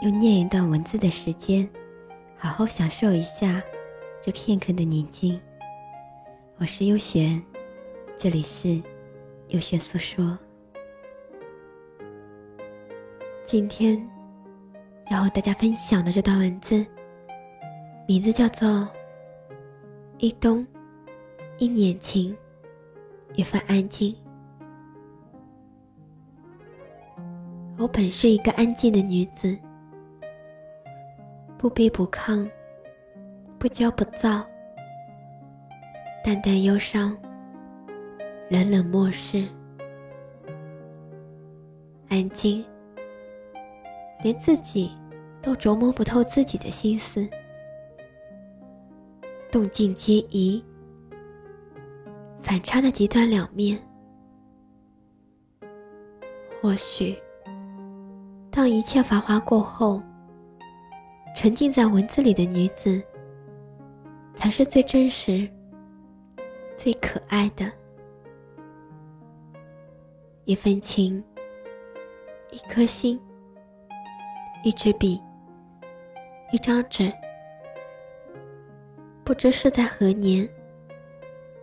用念一段文字的时间，好好享受一下这片刻的宁静。我是优璇，这里是优璇诉说。今天要和大家分享的这段文字，名字叫做《一冬一年情，一份安静》。我本是一个安静的女子。不卑不亢，不骄不躁，淡淡忧伤，冷冷漠视，安静，连自己都琢磨不透自己的心思，动静皆宜，反差的极端两面。或许，当一切繁华过后。沉浸在文字里的女子，才是最真实、最可爱的。一份情，一颗心，一支笔，一张纸，不知是在何年，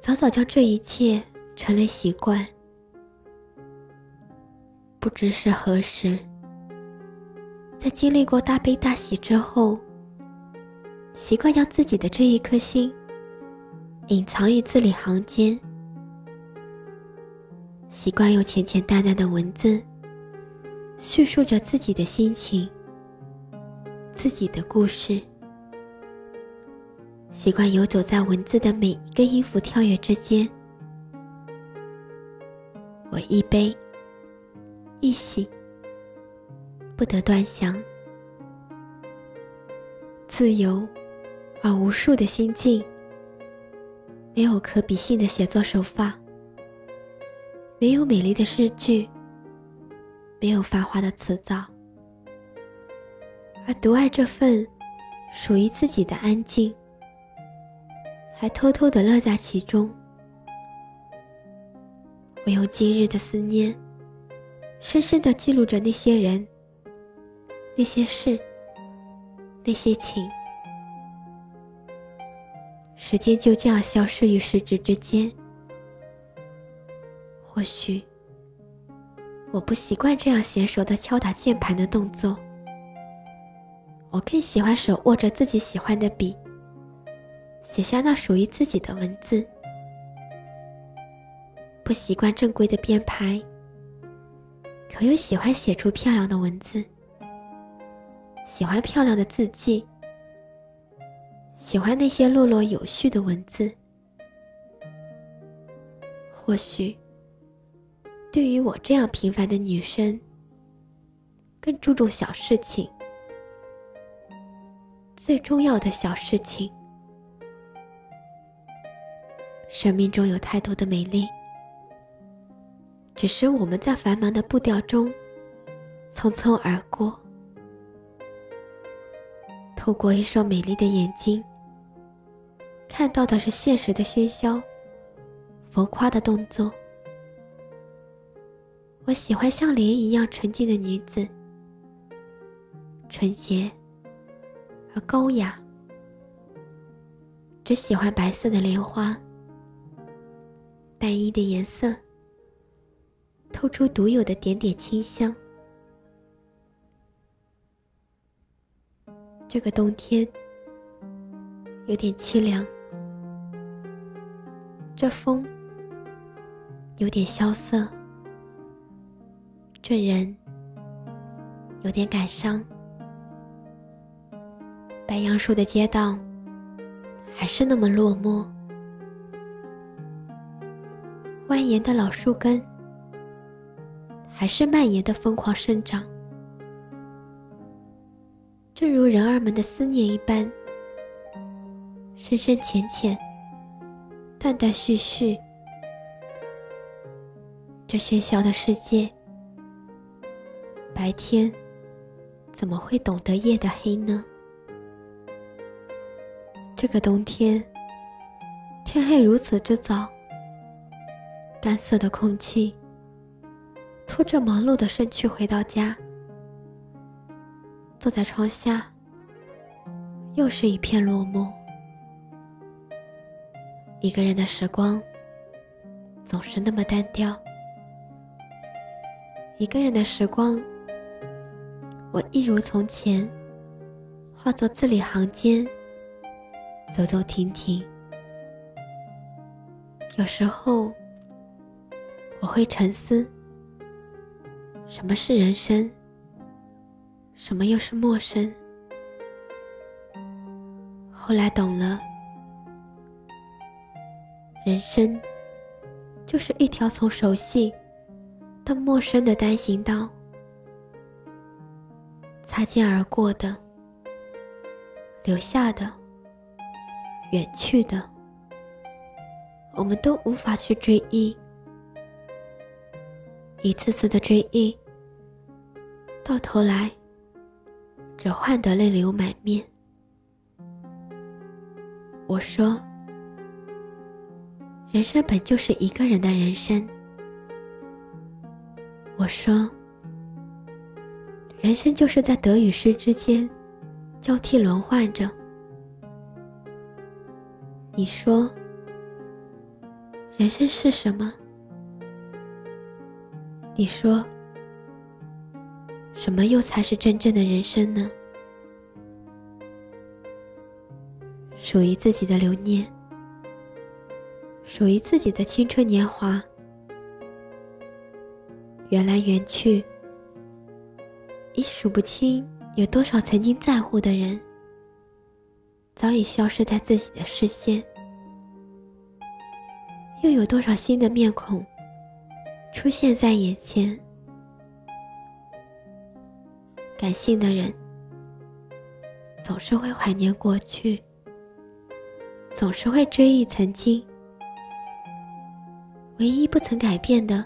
早早将这一切成了习惯；不知是何时。在经历过大悲大喜之后，习惯将自己的这一颗心隐藏于字里行间，习惯用浅浅淡淡的文字叙述着自己的心情、自己的故事，习惯游走在文字的每一个音符跳跃之间。我一悲一喜。不得端详，自由而无数的心境，没有可比性的写作手法，没有美丽的诗句，没有繁华的词藻，而独爱这份属于自己的安静，还偷偷的乐在其中。我用今日的思念，深深的记录着那些人。那些事，那些情，时间就这样消失于时指之间。或许，我不习惯这样娴熟的敲打键盘的动作，我更喜欢手握着自己喜欢的笔，写下那属于自己的文字。不习惯正规的编排，可又喜欢写出漂亮的文字。喜欢漂亮的字迹，喜欢那些落落有序的文字。或许，对于我这样平凡的女生，更注重小事情，最重要的小事情。生命中有太多的美丽，只是我们在繁忙的步调中匆匆而过。透过一双美丽的眼睛，看到的是现实的喧嚣、浮夸的动作。我喜欢像莲一样纯净的女子，纯洁而高雅。只喜欢白色的莲花，单一的颜色，透出独有的点点清香。这个冬天有点凄凉，这风有点萧瑟，这人有点感伤。白杨树的街道还是那么落寞，蜿蜒的老树根还是蔓延的疯狂生长。正如人儿们的思念一般，深深浅浅，断断续续。这喧嚣的世界，白天怎么会懂得夜的黑呢？这个冬天，天黑如此之早，干涩的空气，拖着忙碌的身躯回到家。坐在窗下，又是一片落寞。一个人的时光总是那么单调。一个人的时光，我一如从前，化作字里行间，走走停停。有时候，我会沉思：什么是人生？什么又是陌生？后来懂了，人生就是一条从熟悉到陌生的单行道，擦肩而过的、留下的、远去的，我们都无法去追忆，一次次的追忆，到头来。只换得泪流满面。我说：“人生本就是一个人的人生。”我说：“人生就是在得与失之间交替轮换着。”你说：“人生是什么？”你说。什么又才是真正的人生呢？属于自己的留念，属于自己的青春年华，缘来缘去，已数不清有多少曾经在乎的人，早已消失在自己的视线，又有多少新的面孔出现在眼前。感性的人总是会怀念过去，总是会追忆曾经。唯一不曾改变的，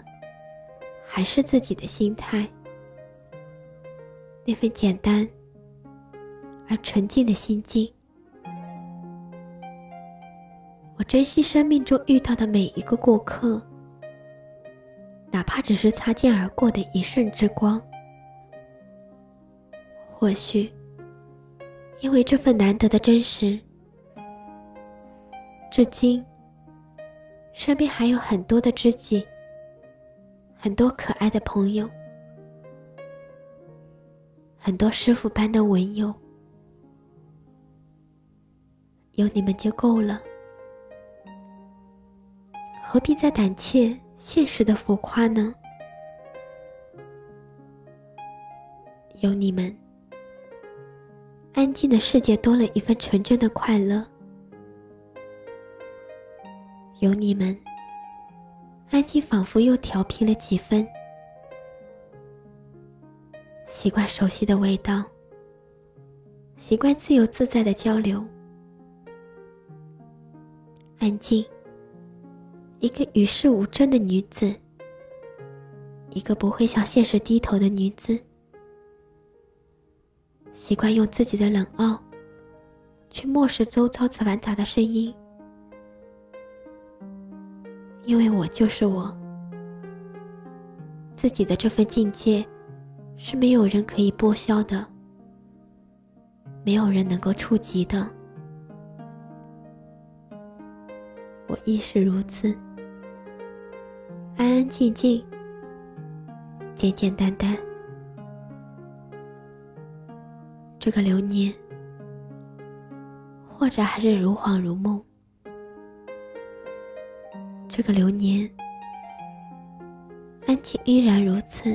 还是自己的心态，那份简单而纯净的心境。我珍惜生命中遇到的每一个过客，哪怕只是擦肩而过的一瞬之光。或许，因为这份难得的真实，至今身边还有很多的知己，很多可爱的朋友，很多师傅般的文友，有你们就够了，何必再胆怯现实的浮夸呢？有你们。安静的世界多了一份纯真的快乐，有你们，安静仿佛又调皮了几分。习惯熟悉的味道，习惯自由自在的交流。安静，一个与世无争的女子，一个不会向现实低头的女子。习惯用自己的冷傲，去漠视周遭繁杂的声音，因为我就是我。自己的这份境界，是没有人可以剥削的，没有人能够触及的。我亦是如此，安安静静，简简单单。这个流年，或者还是如恍如梦。这个流年，安静依然如此，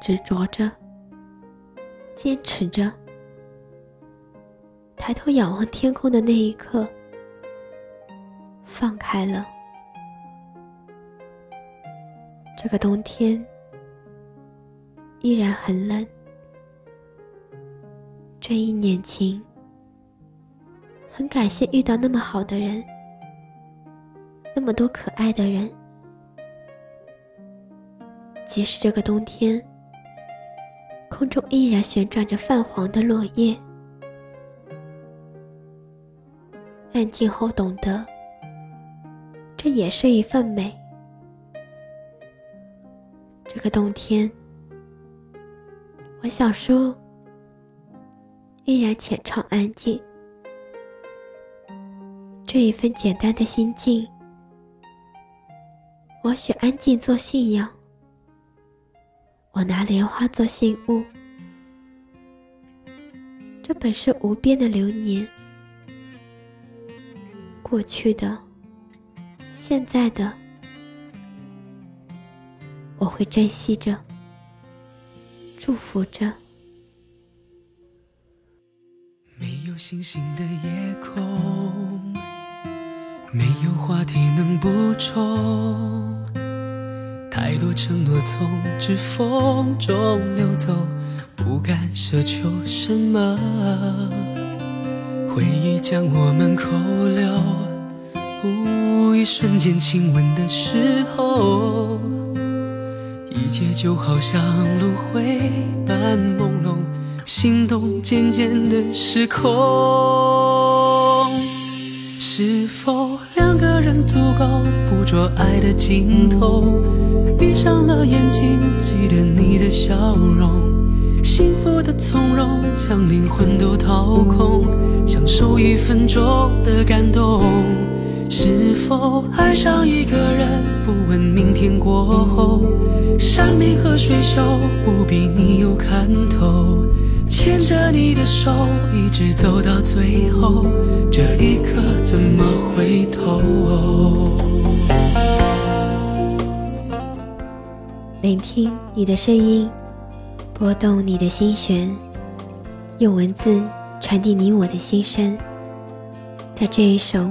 执着着，坚持着。抬头仰望天空的那一刻，放开了。这个冬天，依然很冷。这一年情，很感谢遇到那么好的人，那么多可爱的人。即使这个冬天，空中依然旋转着泛黄的落叶，安静后懂得，这也是一份美。这个冬天，我想说，依然浅唱安静。这一份简单的心境，我选安静做信仰。我拿莲花做信物，这本是无边的流年，过去的，现在的。我会珍惜着，祝福着。星星的夜空，没有话题能补充，太多承诺从指缝中流走，不敢奢求什么。回忆将我们扣留，一瞬间亲吻的时候。一切就好像轮回般朦胧，心动渐渐的失控。是否两个人足够捕捉爱的尽头？闭上了眼睛，记得你的笑容，幸福的从容，将灵魂都掏空，享受一分钟的感动。是否爱上一个人，不问明天过后，山明和水秀不比你有看头，牵着你的手一直走到最后，这一刻怎么回头？聆听你的声音，拨动你的心弦，用文字传递你我的心声，在这一首。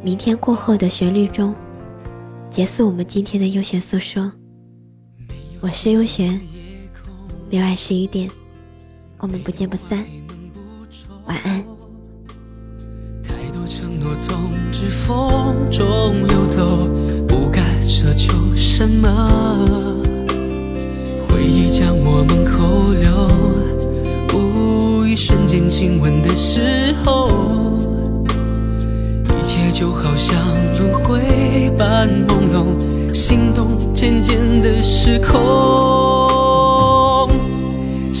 明天过后的旋律中，结束我们今天的优选诉说。我是优璇，每晚十一点，我们不见不散。晚安。太多承诺从指缝中流走，不敢奢求什么。回忆将我们扣留，一瞬间亲吻的时候。一切就好像轮回般朦胧，心动渐渐的失控。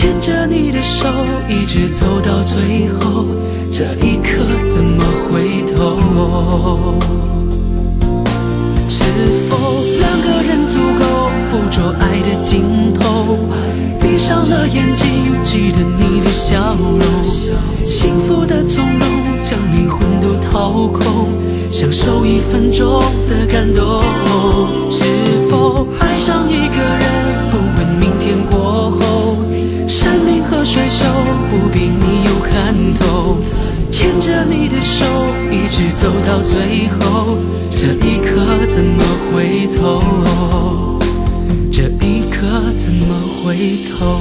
牵着你的手，一直走到最后，这一刻怎么回头？是否两个人足够捕捉爱的尽头？闭上了眼睛，记得你的笑容，幸福的从容，将灵魂都掏空，享受一分钟的感动。是否爱上一个人，甩手，不比你有看透。牵着你的手，一直走到最后，这一刻怎么回头？这一刻怎么回头？